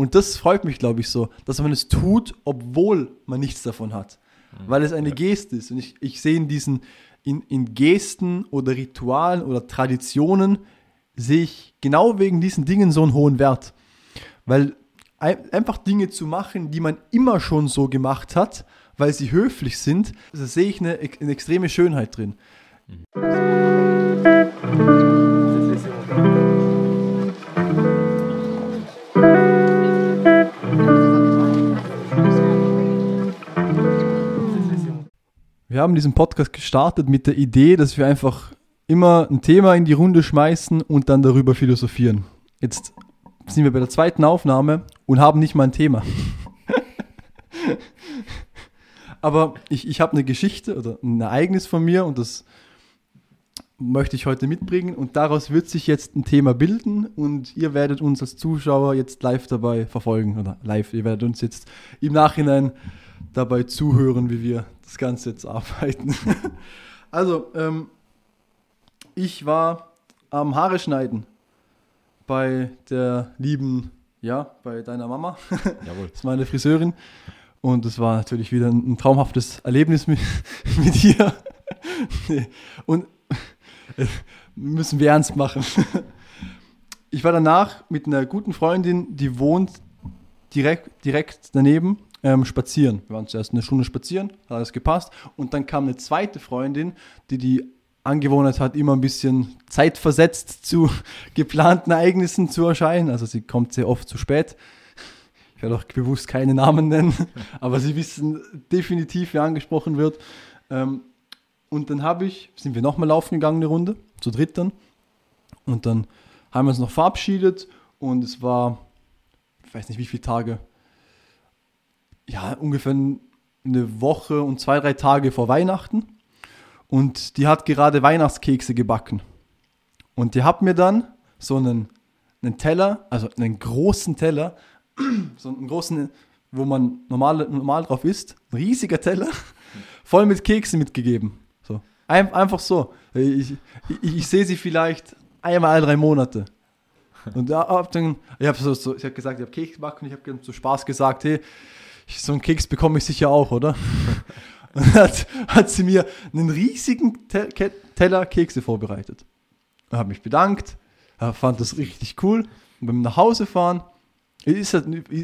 Und das freut mich, glaube ich, so, dass man es tut, obwohl man nichts davon hat. Weil es eine Geste ist. Und ich, ich sehe in diesen, in, in Gesten oder Ritualen oder Traditionen, sehe ich genau wegen diesen Dingen so einen hohen Wert. Weil ein- einfach Dinge zu machen, die man immer schon so gemacht hat, weil sie höflich sind, da sehe ich eine, eine extreme Schönheit drin. Wir haben diesen Podcast gestartet mit der Idee, dass wir einfach immer ein Thema in die Runde schmeißen und dann darüber philosophieren. Jetzt sind wir bei der zweiten Aufnahme und haben nicht mal ein Thema. Aber ich, ich habe eine Geschichte oder ein Ereignis von mir und das möchte ich heute mitbringen und daraus wird sich jetzt ein Thema bilden und ihr werdet uns als Zuschauer jetzt live dabei verfolgen oder live, ihr werdet uns jetzt im Nachhinein dabei zuhören, wie wir das Ganze jetzt arbeiten. also, ähm, ich war am Haare schneiden bei der lieben, ja, bei deiner Mama. Jawohl. Das ist meine Friseurin. Und es war natürlich wieder ein, ein traumhaftes Erlebnis mit, mit ihr. Nee. Und müssen wir ernst machen. Ich war danach mit einer guten Freundin, die wohnt direkt, direkt daneben, ähm, spazieren. Wir waren zuerst eine Stunde spazieren, hat alles gepasst. Und dann kam eine zweite Freundin, die die Angewohnheit hat, immer ein bisschen zeitversetzt zu geplanten Ereignissen zu erscheinen. Also sie kommt sehr oft zu spät. Ich werde auch bewusst keine Namen nennen, aber Sie wissen definitiv, wer angesprochen wird. Ähm, und dann habe ich, sind wir nochmal laufen gegangen, eine Runde, zu dritt dann. Und dann haben wir uns noch verabschiedet und es war, ich weiß nicht wie viele Tage, ja, ungefähr eine Woche und zwei, drei Tage vor Weihnachten. Und die hat gerade Weihnachtskekse gebacken. Und die hat mir dann so einen, einen Teller, also einen großen Teller, so einen großen, wo man normal, normal drauf isst, ein riesiger Teller, voll mit Keksen mitgegeben. Ein, einfach so. Ich, ich, ich sehe sie vielleicht einmal alle drei Monate. Und da hab dann, ich habe so, so, ich hab gesagt, ich habe Keks gebacken, ich habe so Spaß gesagt, hey, so einen Keks bekomme ich sicher auch, oder? Und dann hat, hat sie mir einen riesigen Teller Kekse vorbereitet. Ich habe mich bedankt, fand das richtig cool. Und beim nach Hause fahren ist, ja-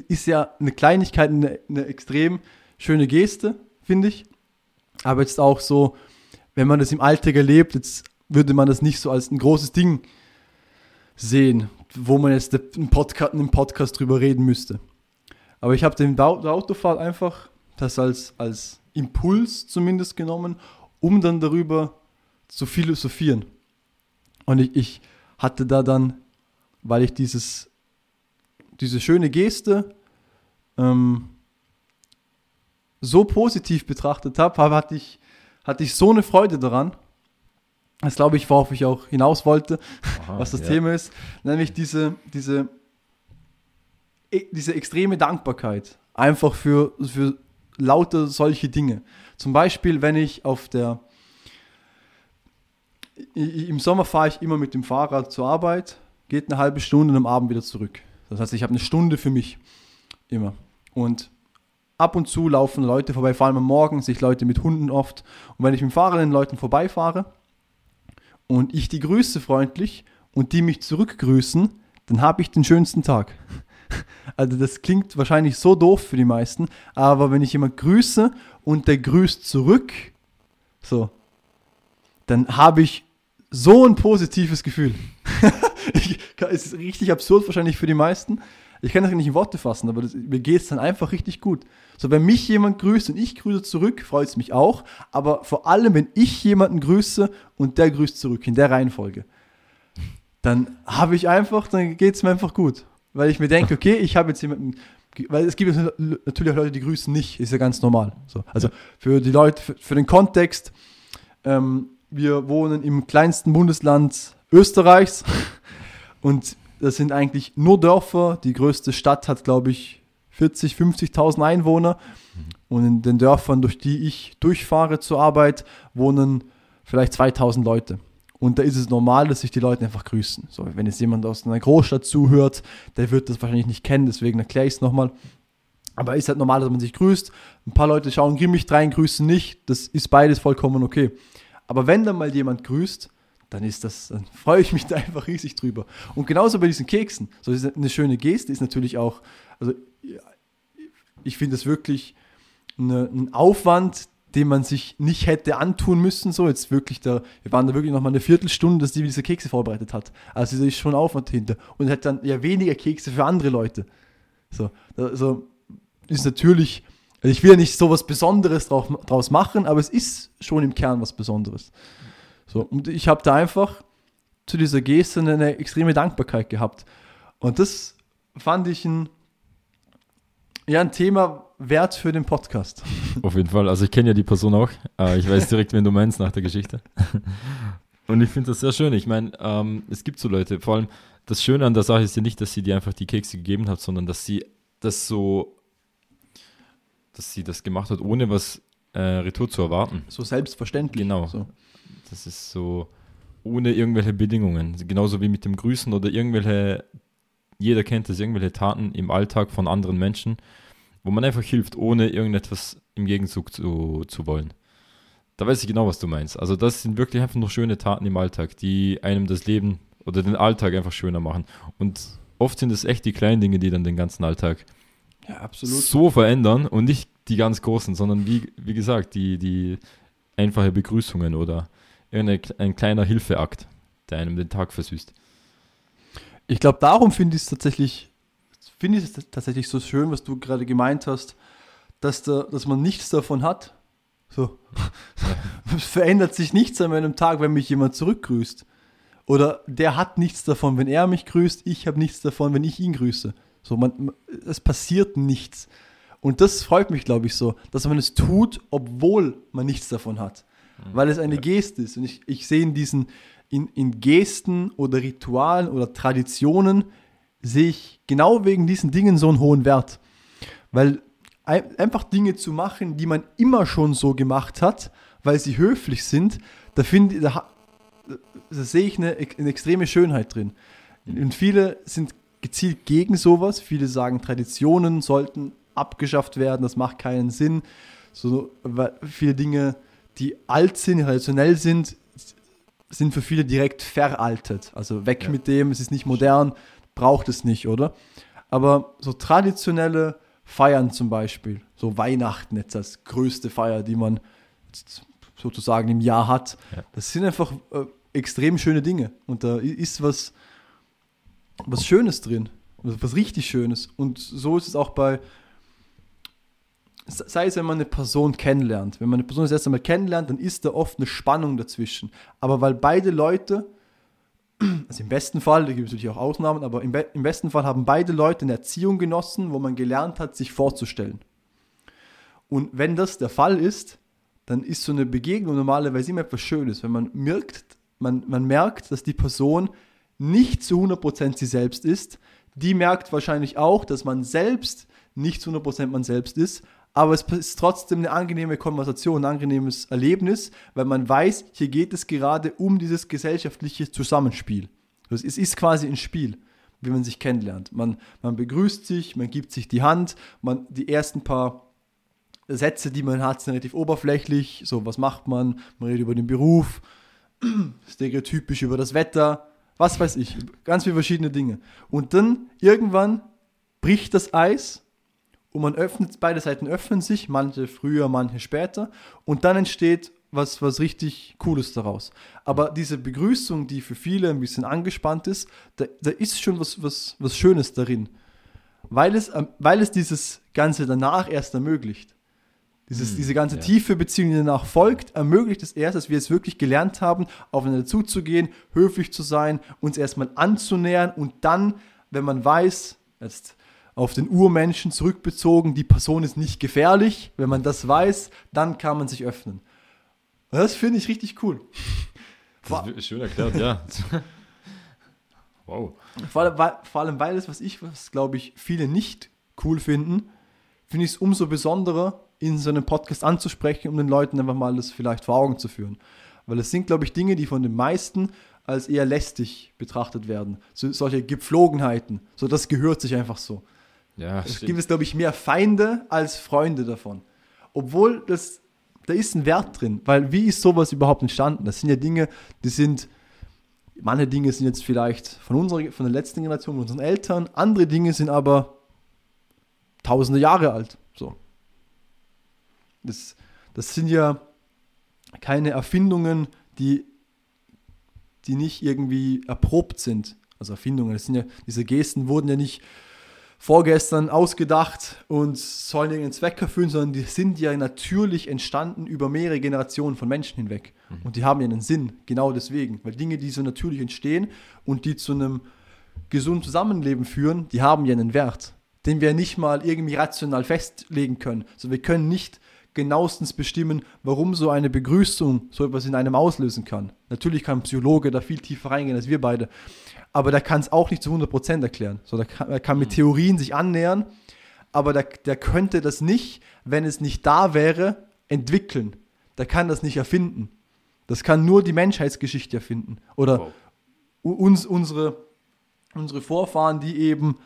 ist ja eine Kleinigkeit, eine, eine extrem schöne Geste, finde ich. Aber jetzt auch so, wenn man das im Alltag erlebt, jetzt würde man das nicht so als ein großes Ding sehen, wo man jetzt im Podcast, im Podcast drüber reden müsste. Aber ich habe den Autofahrt einfach das als, als Impuls zumindest genommen, um dann darüber zu philosophieren. Und ich, ich hatte da dann, weil ich dieses, diese schöne Geste ähm, so positiv betrachtet habe, hab, hatte, ich, hatte ich so eine Freude daran. Das glaube ich, worauf ich auch hinaus wollte, Aha, was das ja. Thema ist, nämlich diese, diese, e- diese extreme Dankbarkeit einfach für, für lauter solche Dinge. Zum Beispiel, wenn ich auf der, im Sommer fahre ich immer mit dem Fahrrad zur Arbeit, geht eine halbe Stunde und am Abend wieder zurück. Das heißt, ich habe eine Stunde für mich immer. Und ab und zu laufen Leute vorbei, vor allem am Morgen sehe ich Leute mit Hunden oft. Und wenn ich mit dem Fahrrad Leuten vorbeifahre und ich die grüße freundlich und die mich zurückgrüßen, dann habe ich den schönsten Tag. Also das klingt wahrscheinlich so doof für die meisten, aber wenn ich jemand grüße und der grüßt zurück, so, dann habe ich so ein positives Gefühl. ich, ist richtig absurd wahrscheinlich für die meisten. Ich kann das nicht in Worte fassen, aber das, mir geht es dann einfach richtig gut. So, wenn mich jemand grüßt und ich grüße zurück, freut es mich auch. Aber vor allem, wenn ich jemanden grüße und der grüßt zurück, in der Reihenfolge, dann habe ich einfach, dann geht es mir einfach gut. Weil ich mir denke, okay, ich habe jetzt jemanden, weil es gibt natürlich auch Leute, die grüßen nicht, ist ja ganz normal. So, also für die Leute, für, für den Kontext, ähm, wir wohnen im kleinsten Bundesland Österreichs und das sind eigentlich nur Dörfer. Die größte Stadt hat, glaube ich, 40, 50.000 Einwohner. Und in den Dörfern, durch die ich durchfahre zur Arbeit, wohnen vielleicht 2000 Leute. Und Und da ist es normal, dass sich die Leute einfach grüßen. So, wenn jetzt jemand aus einer Großstadt zuhört, der wird das wahrscheinlich nicht kennen, deswegen erkläre ich es nochmal. Aber ist halt normal, dass man sich grüßt. Ein paar Leute schauen grimmig rein, grüßen nicht. Das ist beides vollkommen okay. Aber wenn dann mal jemand grüßt, dann ist das, dann freue ich mich da einfach riesig drüber. Und genauso bei diesen Keksen. So eine schöne Geste, ist natürlich auch, also ich finde es wirklich eine, ein Aufwand, den man sich nicht hätte antun müssen. So, jetzt wirklich da, wir waren da wirklich noch mal eine Viertelstunde, dass die diese Kekse vorbereitet hat. Also da ist schon Aufwand hinter. Und hat dann ja weniger Kekse für andere Leute. So, also ist natürlich, also ich will ja nicht so was Besonderes draus machen, aber es ist schon im Kern was Besonderes. So, und ich habe da einfach zu dieser Geste eine extreme Dankbarkeit gehabt. Und das fand ich ein, ja, ein Thema wert für den Podcast. Auf jeden Fall. Also ich kenne ja die Person auch. Äh, ich weiß direkt, wen du meinst nach der Geschichte. Und ich finde das sehr schön. Ich meine, ähm, es gibt so Leute, vor allem das Schöne an der Sache ist ja nicht, dass sie dir einfach die Kekse gegeben hat, sondern dass sie das so, dass sie das gemacht hat, ohne was äh, Retour zu erwarten. So selbstverständlich. Genau. So. Das ist so ohne irgendwelche Bedingungen. Genauso wie mit dem Grüßen oder irgendwelche, jeder kennt das, irgendwelche Taten im Alltag von anderen Menschen, wo man einfach hilft, ohne irgendetwas im Gegenzug zu, zu wollen. Da weiß ich genau, was du meinst. Also das sind wirklich einfach nur schöne Taten im Alltag, die einem das Leben oder den Alltag einfach schöner machen. Und oft sind es echt die kleinen Dinge, die dann den ganzen Alltag ja, so verändern und nicht die ganz großen, sondern wie, wie gesagt, die, die einfache Begrüßungen oder ein kleiner Hilfeakt, der einem den Tag versüßt. Ich glaube, darum finde ich es tatsächlich, finde ich es tatsächlich so schön, was du gerade gemeint hast, dass, da, dass man nichts davon hat. So. es verändert sich nichts an meinem Tag, wenn mich jemand zurückgrüßt. Oder der hat nichts davon, wenn er mich grüßt, ich habe nichts davon, wenn ich ihn grüße. So, man, es passiert nichts. Und das freut mich, glaube ich, so, dass man es tut, obwohl man nichts davon hat weil es eine Geste ist. Und ich, ich sehe in diesen, in, in Gesten oder Ritualen oder Traditionen, sehe ich genau wegen diesen Dingen so einen hohen Wert. Weil einfach Dinge zu machen, die man immer schon so gemacht hat, weil sie höflich sind, da finde da, da sehe ich eine, eine extreme Schönheit drin. Und viele sind gezielt gegen sowas. Viele sagen, Traditionen sollten abgeschafft werden, das macht keinen Sinn. So, viele Dinge die alt sind, traditionell sind, sind für viele direkt veraltet. Also weg ja. mit dem, es ist nicht modern, braucht es nicht, oder? Aber so traditionelle Feiern zum Beispiel, so Weihnachten jetzt als größte Feier, die man sozusagen im Jahr hat, ja. das sind einfach äh, extrem schöne Dinge. Und da ist was, was Schönes drin, was richtig Schönes. Und so ist es auch bei, sei es, wenn man eine Person kennenlernt. Wenn man eine Person das erste Mal kennenlernt, dann ist da oft eine Spannung dazwischen. Aber weil beide Leute, also im besten Fall, da gibt es natürlich auch Ausnahmen, aber im, im besten Fall haben beide Leute eine Erziehung genossen, wo man gelernt hat, sich vorzustellen. Und wenn das der Fall ist, dann ist so eine Begegnung normalerweise immer etwas Schönes, wenn man merkt, man, man merkt, dass die Person nicht zu 100% sie selbst ist. Die merkt wahrscheinlich auch, dass man selbst nicht zu 100% man selbst ist aber es ist trotzdem eine angenehme Konversation, ein angenehmes Erlebnis, weil man weiß, hier geht es gerade um dieses gesellschaftliche Zusammenspiel. Es ist quasi ein Spiel, wie man sich kennenlernt. Man, man begrüßt sich, man gibt sich die Hand, man, die ersten paar Sätze, die man hat, sind relativ oberflächlich. So, was macht man? Man redet über den Beruf, stereotypisch über das Wetter, was weiß ich, ganz viele verschiedene Dinge. Und dann irgendwann bricht das Eis und man öffnet, beide Seiten öffnen sich, manche früher, manche später und dann entsteht was, was richtig Cooles daraus. Aber diese Begrüßung, die für viele ein bisschen angespannt ist, da, da ist schon was, was, was Schönes darin, weil es, ähm, weil es dieses Ganze danach erst ermöglicht. Dieses, hm, diese ganze ja. tiefe Beziehung, die danach folgt, ermöglicht es erst, dass wir es wirklich gelernt haben, aufeinander zuzugehen, höflich zu sein, uns erstmal anzunähern und dann, wenn man weiß, jetzt auf den Urmenschen zurückbezogen, die Person ist nicht gefährlich. Wenn man das weiß, dann kann man sich öffnen. Und das finde ich richtig cool. Das ist schön erklärt, ja. wow. Vor allem, weil, vor allem, weil es, was ich, was glaube ich, viele nicht cool finden, finde ich es umso besonderer, in so einem Podcast anzusprechen, um den Leuten einfach mal das vielleicht vor Augen zu führen. Weil es sind, glaube ich, Dinge, die von den meisten als eher lästig betrachtet werden. So, solche Gepflogenheiten. So, das gehört sich einfach so. Ja, Es stimmt. gibt es, glaube ich, mehr Feinde als Freunde davon. Obwohl das, da ist ein Wert drin, weil wie ist sowas überhaupt entstanden? Das sind ja Dinge, die sind, manche Dinge sind jetzt vielleicht von unserer, von der letzten Generation, von unseren Eltern, andere Dinge sind aber tausende Jahre alt. So. Das, das sind ja keine Erfindungen, die, die nicht irgendwie erprobt sind. Also Erfindungen, das sind ja, diese Gesten wurden ja nicht vorgestern ausgedacht und sollen irgendeinen Zweck erfüllen, sondern die sind ja natürlich entstanden über mehrere Generationen von Menschen hinweg. Und die haben ja einen Sinn, genau deswegen. Weil Dinge, die so natürlich entstehen und die zu einem gesunden Zusammenleben führen, die haben ja einen Wert, den wir nicht mal irgendwie rational festlegen können. Also wir können nicht genauestens bestimmen, warum so eine Begrüßung so etwas in einem auslösen kann. Natürlich kann ein Psychologe da viel tiefer reingehen als wir beide, aber der kann es auch nicht zu 100% erklären. So, der kann, er kann mit Theorien sich annähern, aber der, der könnte das nicht, wenn es nicht da wäre, entwickeln. Der kann das nicht erfinden. Das kann nur die Menschheitsgeschichte erfinden. Oder Wow. uns, unsere, unsere Vorfahren, die eben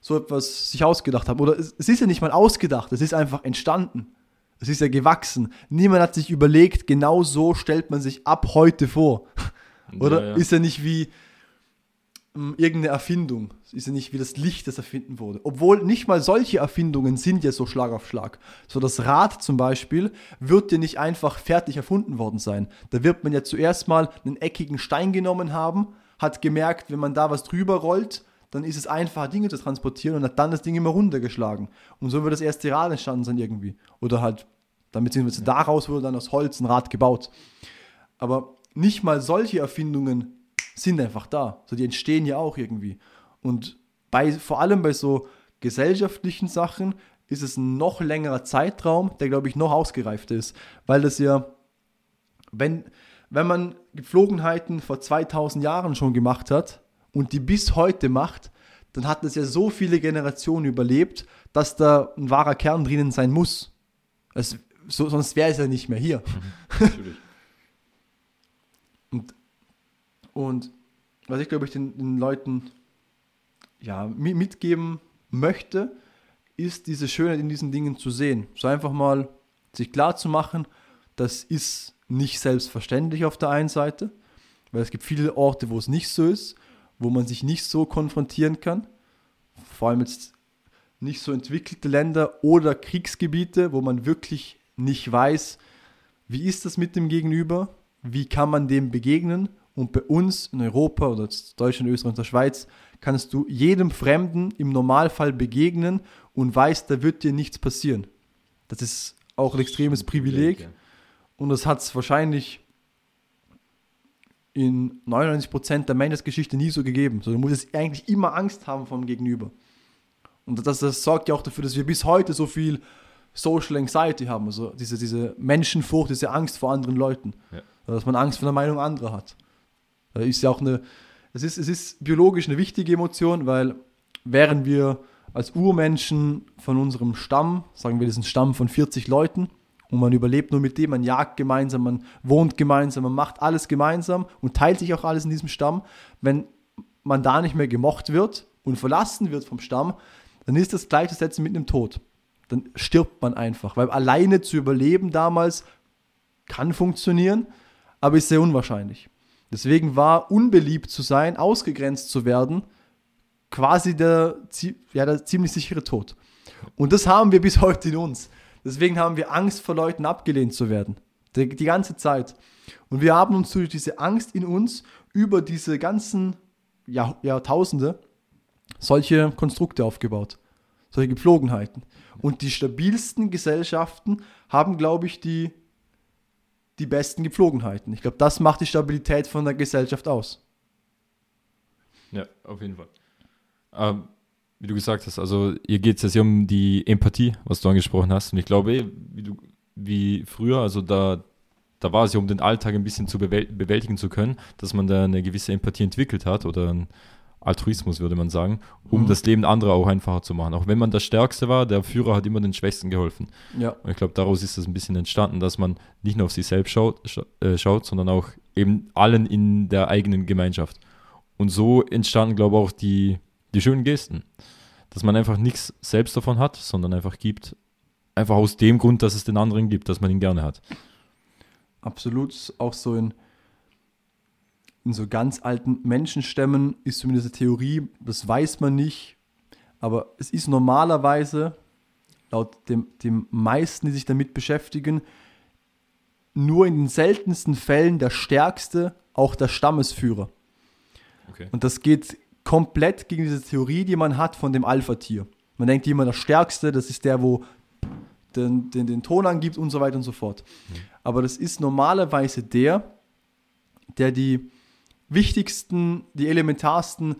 so etwas sich ausgedacht haben. Oder es, es ist ja nicht mal ausgedacht, es ist einfach entstanden. Es ist ja gewachsen. Niemand hat sich überlegt, genau so stellt man sich ab heute vor. Oder? Ja, ja. Ist ja nicht wie ähm, irgendeine Erfindung. Ist ja nicht wie das Licht, das erfinden wurde. Obwohl nicht mal solche Erfindungen sind ja so Schlag auf Schlag. So das Rad zum Beispiel wird ja nicht einfach fertig erfunden worden sein. Da wird man ja zuerst mal einen eckigen Stein genommen haben, hat gemerkt, wenn man da was drüber rollt, dann ist es einfacher, Dinge zu transportieren und hat dann das Ding immer runtergeschlagen. Und so wird das erste Rad entstanden sein irgendwie. Oder halt, dann beziehungsweise daraus wurde dann aus Holz ein Rad gebaut. Aber nicht mal solche Erfindungen sind einfach da. So, die entstehen ja auch irgendwie. Und bei, vor allem bei so gesellschaftlichen Sachen ist es ein noch längerer Zeitraum, der, glaube ich, noch ausgereifter ist. Weil das ja, wenn, wenn man Gepflogenheiten vor 2000 Jahren schon gemacht hat und die bis heute macht, dann hat das ja so viele Generationen überlebt, dass da ein wahrer Kern drinnen sein muss. Es, so, sonst wäre es ja nicht mehr hier. Natürlich. Und was ich glaube ich den, den Leuten ja, mi- mitgeben möchte, ist diese Schönheit in diesen Dingen zu sehen. So einfach mal sich klar zu machen, das ist nicht selbstverständlich auf der einen Seite, weil es gibt viele Orte, wo es nicht so ist, wo man sich nicht so konfrontieren kann. Vor allem jetzt nicht so entwickelte Länder oder Kriegsgebiete, wo man wirklich nicht weiß, wie ist das mit dem Gegenüber, wie kann man dem begegnen. Und bei uns in Europa oder Deutschland, Österreich und der Schweiz kannst du jedem Fremden im Normalfall begegnen und weißt, da wird dir nichts passieren. Das ist auch ein extremes Privileg. Und das hat es wahrscheinlich in 99% der Menschheitsgeschichte nie so gegeben. So, du musst eigentlich immer Angst haben vom Gegenüber. Und das, das sorgt ja auch dafür, dass wir bis heute so viel Social Anxiety haben. Also diese, diese Menschenfurcht, diese Angst vor anderen Leuten. Ja. Dass man Angst vor der Meinung anderer hat. Da ist ja auch eine, es ist, es ist biologisch eine wichtige Emotion, weil wären wir als Urmenschen von unserem Stamm, sagen wir, das ist ein Stamm von 40 Leuten, und man überlebt nur mit dem, man jagt gemeinsam, man wohnt gemeinsam, man macht alles gemeinsam und teilt sich auch alles in diesem Stamm. Wenn man da nicht mehr gemocht wird und verlassen wird vom Stamm, dann ist das gleichzusetzen mit einem Tod. Dann stirbt man einfach, weil alleine zu überleben damals kann funktionieren, aber ist sehr unwahrscheinlich. Deswegen war unbeliebt zu sein, ausgegrenzt zu werden, quasi der, ja, der ziemlich sichere Tod. Und das haben wir bis heute in uns. Deswegen haben wir Angst vor Leuten abgelehnt zu werden. Die, die ganze Zeit. Und wir haben uns durch diese Angst in uns über diese ganzen Jahr, Jahrtausende solche Konstrukte aufgebaut. Solche Gepflogenheiten. Und die stabilsten Gesellschaften haben, glaube ich, die, die besten Gepflogenheiten. Ich glaube, das macht die Stabilität von der Gesellschaft aus. Ja, auf jeden Fall. Ähm, wie du gesagt hast, also hier geht es jetzt hier um die Empathie, was du angesprochen hast. Und ich glaube, wie, du, wie früher, also da, da war es ja, um den Alltag ein bisschen zu bewäl bewältigen zu können, dass man da eine gewisse Empathie entwickelt hat oder ein, Altruismus, würde man sagen, um Mhm. das Leben anderer auch einfacher zu machen. Auch wenn man der Stärkste war, der Führer hat immer den Schwächsten geholfen. Ja, Und ich glaube, daraus ist das ein bisschen entstanden, dass man nicht nur auf sich selbst schaut, scha äh, schaut, sondern auch eben allen in der eigenen Gemeinschaft. Und so entstanden, glaube ich, auch die, die schönen Gesten. Dass man einfach nichts selbst davon hat, sondern einfach gibt. Einfach aus dem Grund, dass es den anderen gibt, dass man ihn gerne hat. absolut. Auch so in, in so ganz alten Menschenstämmen ist zumindest eine Theorie, das weiß man nicht, aber es ist normalerweise, laut dem, dem meisten, die sich damit beschäftigen, nur in den seltensten Fällen der Stärkste auch der Stammesführer. Okay. Und das geht komplett gegen diese Theorie, die man hat von dem Alpha-Tier. Man denkt immer, der Stärkste, das ist der, wo den, den, den Ton angibt und so weiter und so fort. Aber das ist normalerweise der, der die wichtigsten, die elementarsten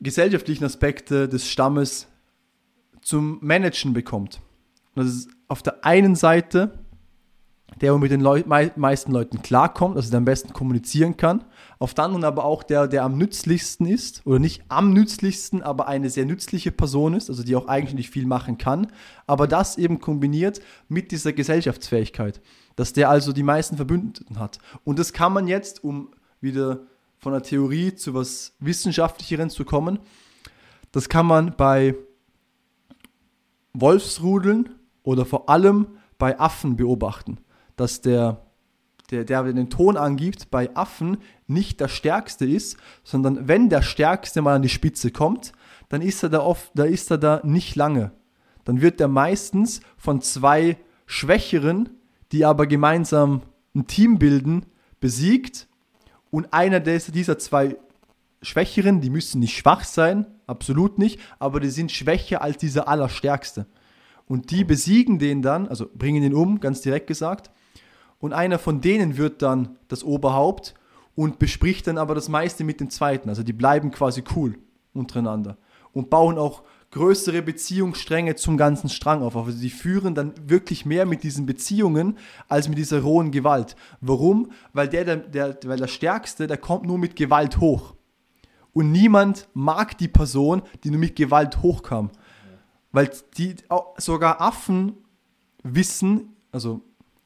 gesellschaftlichen Aspekte des Stammes zum Managen bekommt. Und das ist auf der einen Seite der, mit den Leu mei meisten Leuten klarkommt, also der am besten kommunizieren kann. Auf der anderen aber auch der, der am nützlichsten ist, oder nicht am nützlichsten, aber eine sehr nützliche Person ist, also die auch eigentlich nicht viel machen kann, aber das eben kombiniert mit dieser Gesellschaftsfähigkeit, dass der also die meisten Verbündeten hat. Und das kann man jetzt, um wieder von der Theorie zu was Wissenschaftlicheren zu kommen, das kann man bei Wolfsrudeln oder vor allem bei Affen beobachten, dass der, der, der den Ton angibt, bei Affen nicht der Stärkste ist, sondern wenn der Stärkste mal an die Spitze kommt, dann ist er da oft, da ist er da nicht lange. Dann wird er meistens von zwei Schwächeren, die aber gemeinsam ein Team bilden, besiegt und einer dieser zwei Schwächeren, die müssen nicht schwach sein, absolut nicht, aber die sind schwächer als dieser Allerstärkste. Und die besiegen den dann, also bringen ihn um, ganz direkt gesagt. Und einer von denen wird dann das Oberhaupt und bespricht dann aber das meiste mit dem zweiten. Also die bleiben quasi cool untereinander und bauen auch größere Beziehungsstränge zum ganzen Strang auf. Also die führen dann wirklich mehr mit diesen Beziehungen als mit dieser rohen Gewalt. Warum? Weil der, der, der, weil der Stärkste, der kommt nur mit Gewalt hoch. Und niemand mag die Person, die nur mit Gewalt hochkam. Weil die, sogar Affen wissen, also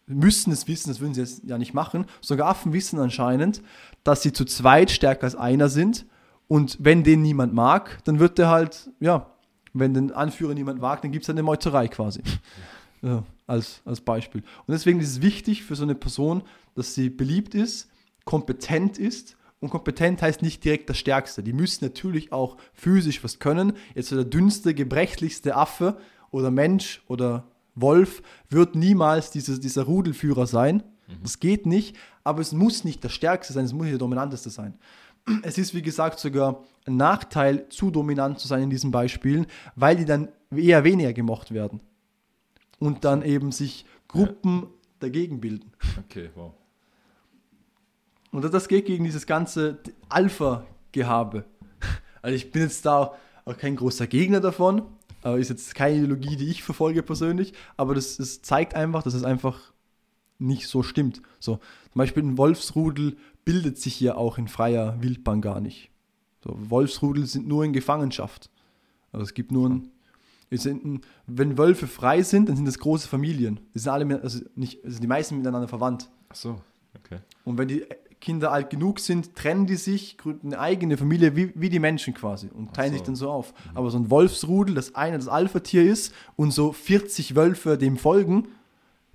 müssen es wissen, das würden sie jetzt ja nicht machen, sogar Affen wissen anscheinend, dass sie zu zweit stärker als einer sind. Und wenn den niemand mag, dann wird der halt, ja, wenn den Anführer niemand mag, dann gibt es halt eine Meuterei quasi. Ja, als, als Beispiel. Und deswegen ist es wichtig für so eine Person, dass sie beliebt ist, kompetent ist und kompetent heißt nicht direkt der Stärkste. Die müssen natürlich auch physisch was können. Jetzt so der dünnste, gebrechlichste Affe oder Mensch oder Wolf wird niemals dieses, dieser Rudelführer sein. Das geht nicht, aber es muss nicht der Stärkste sein, es muss nicht der Dominanteste sein. Es ist, wie gesagt, sogar ein Nachteil, zu dominant zu sein in diesen Beispielen, weil die dann eher weniger gemocht werden. Und dann eben sich Gruppen dagegen bilden. Okay, wow. Und das geht gegen dieses ganze Alpha-Gehabe. Also ich bin jetzt da auch kein großer Gegner davon, ist jetzt keine Ideologie, die ich verfolge persönlich, aber das, das zeigt einfach, dass es einfach nicht so stimmt. So, zum Beispiel ein Wolfsrudel bildet sich ja auch in freier Wildbahn gar nicht. So, Wolfsrudel sind nur in Gefangenschaft. Also es gibt nur ein, es sind wenn Wölfe frei sind, dann sind das große Familien. Die sind alle, also nicht, also die meisten miteinander verwandt. Ach so, okay. Und wenn die Kinder alt genug sind, trennen die sich, gründen eine eigene Familie, wie, wie die Menschen quasi und teilen so. sich dann so auf. Aber so ein Wolfsrudel, das eine das Alpha-Tier ist und so 40 Wölfe dem folgen,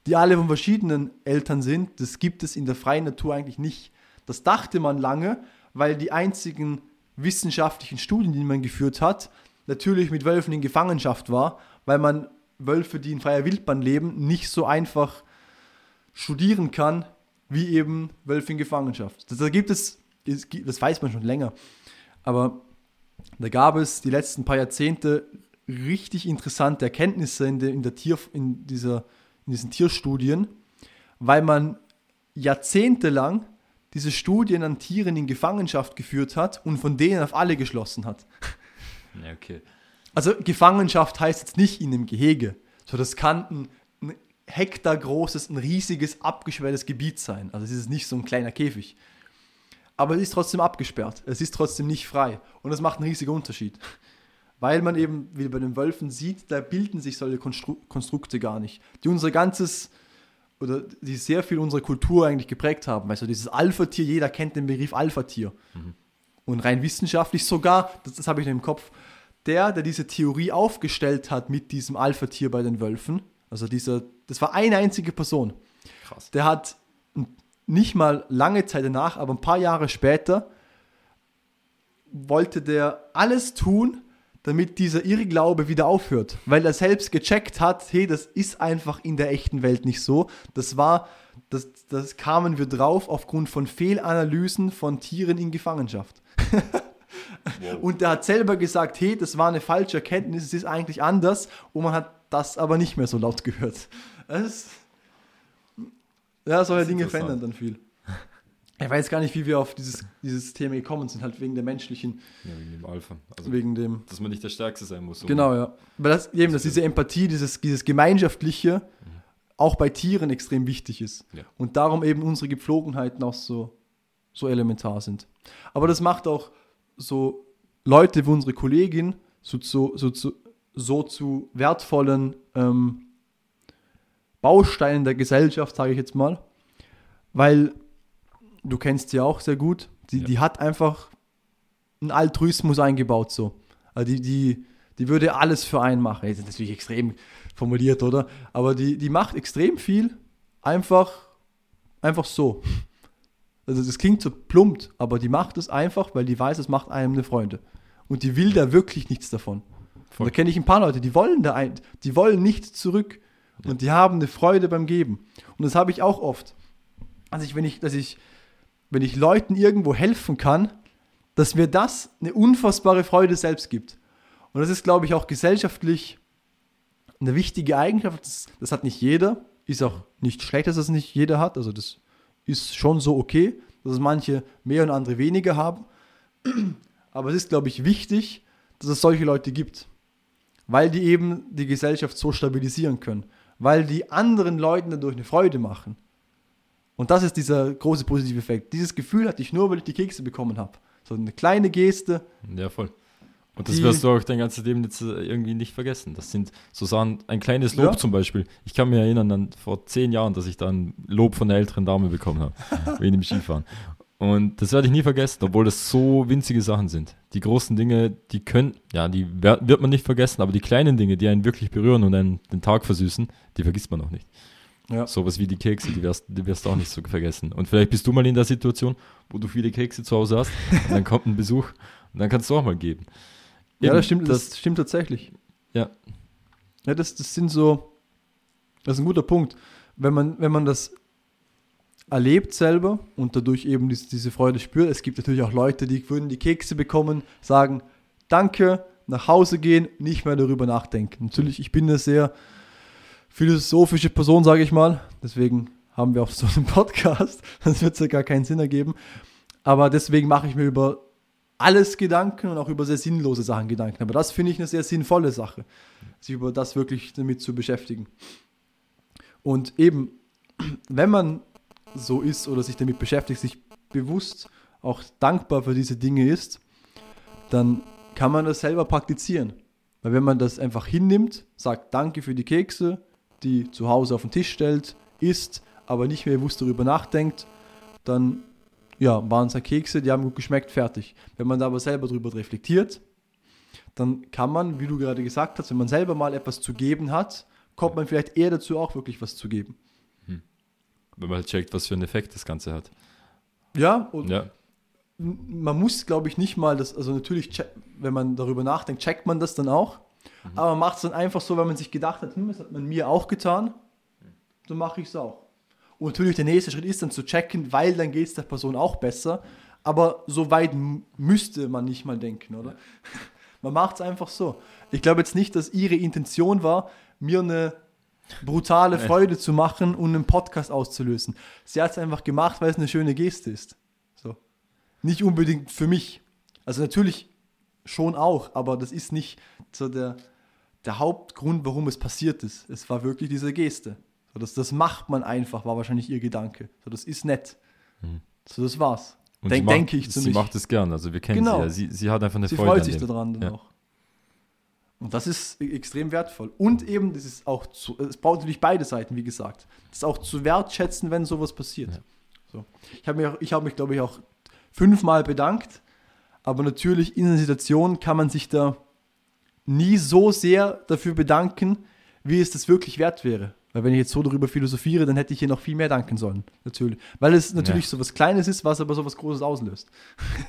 die alle von verschiedenen Eltern sind, das gibt es in der freien Natur eigentlich nicht. Das dachte man lange, weil die einzigen wissenschaftlichen Studien, die man geführt hat, natürlich mit Wölfen in Gefangenschaft war, weil man Wölfe, die in freier Wildbahn leben, nicht so einfach studieren kann, wie eben Wölfe in Gefangenschaft. Da gibt es, das weiß man schon länger, aber da gab es die letzten paar Jahrzehnte richtig interessante Erkenntnisse in, der, in, der Tier, in, dieser, in diesen Tierstudien, weil man jahrzehntelang diese Studien an Tieren in Gefangenschaft geführt hat und von denen auf alle geschlossen hat. Ja, okay. Also Gefangenschaft heißt jetzt nicht in einem Gehege. So, das kann ein Hektar großes, ein riesiges, abgeschwelltes Gebiet sein. Also es ist nicht so ein kleiner Käfig. aber es ist trotzdem abgesperrt. Es ist trotzdem nicht frei. Und das macht einen riesigen Unterschied. Weil man eben, wie bei den Wölfen sieht, da bilden sich solche Konstru Konstrukte gar nicht, die unser ganzes oder die sehr viel unsere Kultur eigentlich geprägt haben. Also dieses Alpha-Tier, jeder kennt den Begriff Alpha-Tier. Mhm. Und rein wissenschaftlich sogar, das, das habe ich im Kopf, der, der diese Theorie aufgestellt hat mit diesem Alpha-Tier bei den Wölfen, also dieser, das war eine einzige Person. Krass. Der hat nicht mal lange Zeit danach, aber ein paar Jahre später, wollte der alles tun, damit dieser Irrglaube wieder aufhört, weil er selbst gecheckt hat, hey, das ist einfach in der echten Welt nicht so. Das war, das, das kamen wir drauf aufgrund von Fehlanalysen von Tieren in Gefangenschaft. wow. Und er hat selber gesagt, hey, das war eine falsche Erkenntnis, es ist eigentlich anders und man hat das aber nicht mehr so laut gehört. Das, ja, solche Dinge verändern dann viel. Ich weiß gar nicht, wie wir auf dieses, dieses Thema gekommen sind, halt wegen der menschlichen. Ja, wegen dem Alpha. Also, wegen dem. Dass man nicht der Stärkste sein muss. Genau, ja. Aber das, eben, dass diese Empathie, dieses, dieses Gemeinschaftliche mhm. auch bei Tieren extrem wichtig ist. Ja. Und darum eben unsere Gepflogenheiten auch so, so elementar sind. Aber das macht auch so Leute wie unsere Kollegin so, so, so, so, so zu wertvollen ähm, Bausteinen der Gesellschaft, sage ich jetzt mal. Weil du kennst sie auch sehr gut, die, ja. die hat einfach einen Altruismus eingebaut so. Also die, die, die würde alles für einen machen. Das ist natürlich extrem formuliert, oder? Aber die, die macht extrem viel einfach, einfach so. Also das klingt so plumpt, aber die macht es einfach, weil die weiß, es macht einem eine Freunde. Und die will da wirklich nichts davon. Da kenne ich ein paar Leute, die wollen da ein, die wollen nicht zurück. Und die haben eine Freude beim Geben. Und das habe ich auch oft. Also ich, wenn ich, dass ich wenn ich Leuten irgendwo helfen kann, dass mir das eine unfassbare Freude selbst gibt. Und das ist, glaube ich, auch gesellschaftlich eine wichtige Eigenschaft. Das, das, hat nicht jeder. Ist auch nicht schlecht, dass das nicht jeder hat. Also das ist schon so okay, dass es manche mehr und andere weniger haben. Aber es ist, glaube ich, wichtig, dass es solche Leute gibt. Weil die eben die Gesellschaft so stabilisieren können. Weil die anderen Leuten dadurch eine Freude machen. Und das ist dieser große positive Effekt. Dieses Gefühl hatte ich nur, weil ich die Kekse bekommen habe. So eine kleine Geste. Ja, voll. Und das wirst du auch dein ganzes Leben jetzt äh, irgendwie nicht vergessen. Das sind so Sachen, ein kleines Lob ja. zum Beispiel. Ich kann mich erinnern an vor zehn Jahren, dass ich da ein Lob von der älteren Dame bekommen habe, wegen dem Skifahren. Und das werde ich nie vergessen, obwohl das so winzige Sachen sind. Die großen Dinge, die können, ja, die wird man nicht vergessen, aber die kleinen Dinge, die einen wirklich berühren und einen den Tag versüßen, die vergisst man auch nicht. Ja. Sowas wie die Kekse, die wirst, die wirst du auch nicht so vergessen. Und vielleicht bist du mal in der Situation, wo du viele Kekse zu Hause hast, und dann kommt ein Besuch und dann kannst du auch mal geben. Eben, ja, das stimmt, das, das, stimmt tatsächlich. Ja. Ja, das, das sind so, das ist ein guter Punkt. Wenn man, wenn man das erlebt selber und dadurch eben diese, diese Freude spürt, es gibt natürlich auch Leute, die würden die Kekse bekommen, sagen, danke, nach Hause gehen, nicht mehr darüber nachdenken. Natürlich, ich bin da sehr philosophische Person, sage ich mal. Deswegen haben wir auch so einen Podcast. Das wird ja gar keinen Sinn ergeben. Aber deswegen mache ich mir über alles Gedanken und auch über sehr sinnlose Sachen Gedanken. Aber das finde ich eine sehr sinnvolle Sache, sich über das wirklich damit zu beschäftigen. Und eben, wenn man so ist oder sich damit beschäftigt, sich bewusst auch dankbar für diese Dinge ist, dann kann man das selber praktizieren. Weil wenn man das einfach hinnimmt, sagt Danke für die Kekse, die zu Hause auf den Tisch stellt, isst, aber nicht mehr bewusst darüber nachdenkt, dann ja, waren es ja Kekse, die haben gut geschmeckt, fertig. Wenn man da aber selber darüber reflektiert, dann kann man, wie du gerade gesagt hast, wenn man selber mal etwas zu geben hat, kommt man vielleicht eher dazu, auch wirklich was zu geben. Wenn man halt checkt, was für einen Effekt das Ganze hat. Ja, und ja. man muss, glaube ich, nicht mal das, also natürlich, wenn man darüber nachdenkt, checkt man das dann auch. Mhm. Aber man macht es dann einfach so, wenn man sich gedacht hat, hm, das hat man mir auch getan, dann mache ich es auch. Und natürlich der nächste Schritt ist dann zu checken, weil dann geht es der Person auch besser. Aber so weit müsste man nicht mal denken, oder? Man macht es einfach so. Ich glaube jetzt nicht, dass ihre Intention war, mir eine brutale Freude zu machen und einen Podcast auszulösen. Sie hat es einfach gemacht, weil es eine schöne Geste ist. So. Nicht unbedingt für mich. Also natürlich schon auch, aber das ist nicht so der, der Hauptgrund, warum es passiert ist. Es war wirklich diese Geste. So, das, das macht man einfach, war wahrscheinlich ihr Gedanke. So, das ist nett. Mhm. So, das war's. Und Denk- sie macht, denke ich Sie ziemlich. macht es gern, also wir kennen Genau. sie ja. Sie, sie hat einfach eine Sie Freude freut an sich daran dann Ja. auch. Und das ist e- extrem wertvoll. Und eben, das ist auch zu, es braucht natürlich beide Seiten, wie gesagt. Das ist auch zu wertschätzen, wenn sowas passiert. Ja. So. Ich habe mich, ich habe mich, glaube ich, auch fünfmal bedankt. Aber natürlich in einer Situation kann man sich da nie so sehr dafür bedanken, wie es das wirklich wert wäre. Weil wenn ich jetzt so darüber philosophiere, dann hätte ich hier noch viel mehr danken sollen. Natürlich. Weil es natürlich so was Kleines ist, was aber so was Großes auslöst.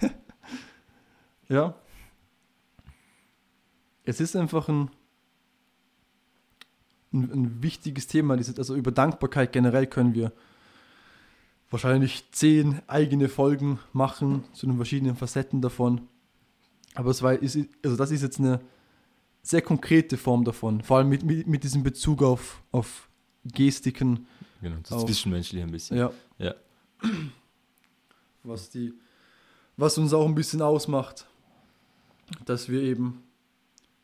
ja. Es ist einfach ein, ein, ein wichtiges Thema. Also über Dankbarkeit generell können wir wahrscheinlich zehn eigene Folgen machen zu den verschiedenen Facetten davon. Aber es war, ist, also das ist jetzt eine sehr konkrete Form davon. Vor allem mit, mit, mit diesem Bezug auf, auf Gestiken. Genau, das Auf- Zwischenmenschliche ein bisschen. Ja. Ja. Was, die, was uns auch ein bisschen ausmacht, dass wir eben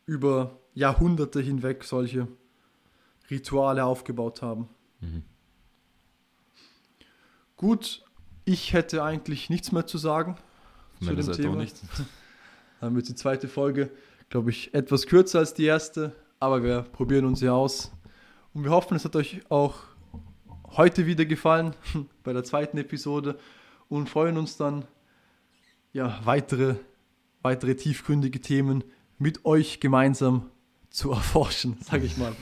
über Jahrhunderte hinweg solche Rituale aufgebaut haben. Mhm. Gut, ich hätte eigentlich nichts mehr zu sagen. Zu dem Seite Thema. nicht. Dann wird die zweite Folge, glaube ich, etwas kürzer als die erste, aber wir probieren uns ja aus. Und wir hoffen, es hat euch auch heute wieder gefallen bei der zweiten Episode und freuen uns dann, ja, weitere, weitere tiefgründige Themen mit euch gemeinsam zu erforschen, sage ich mal.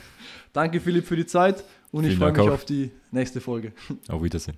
Danke, Philipp, für die Zeit und ich Vielen freue Dank mich auf die nächste Folge. Auf Wiedersehen.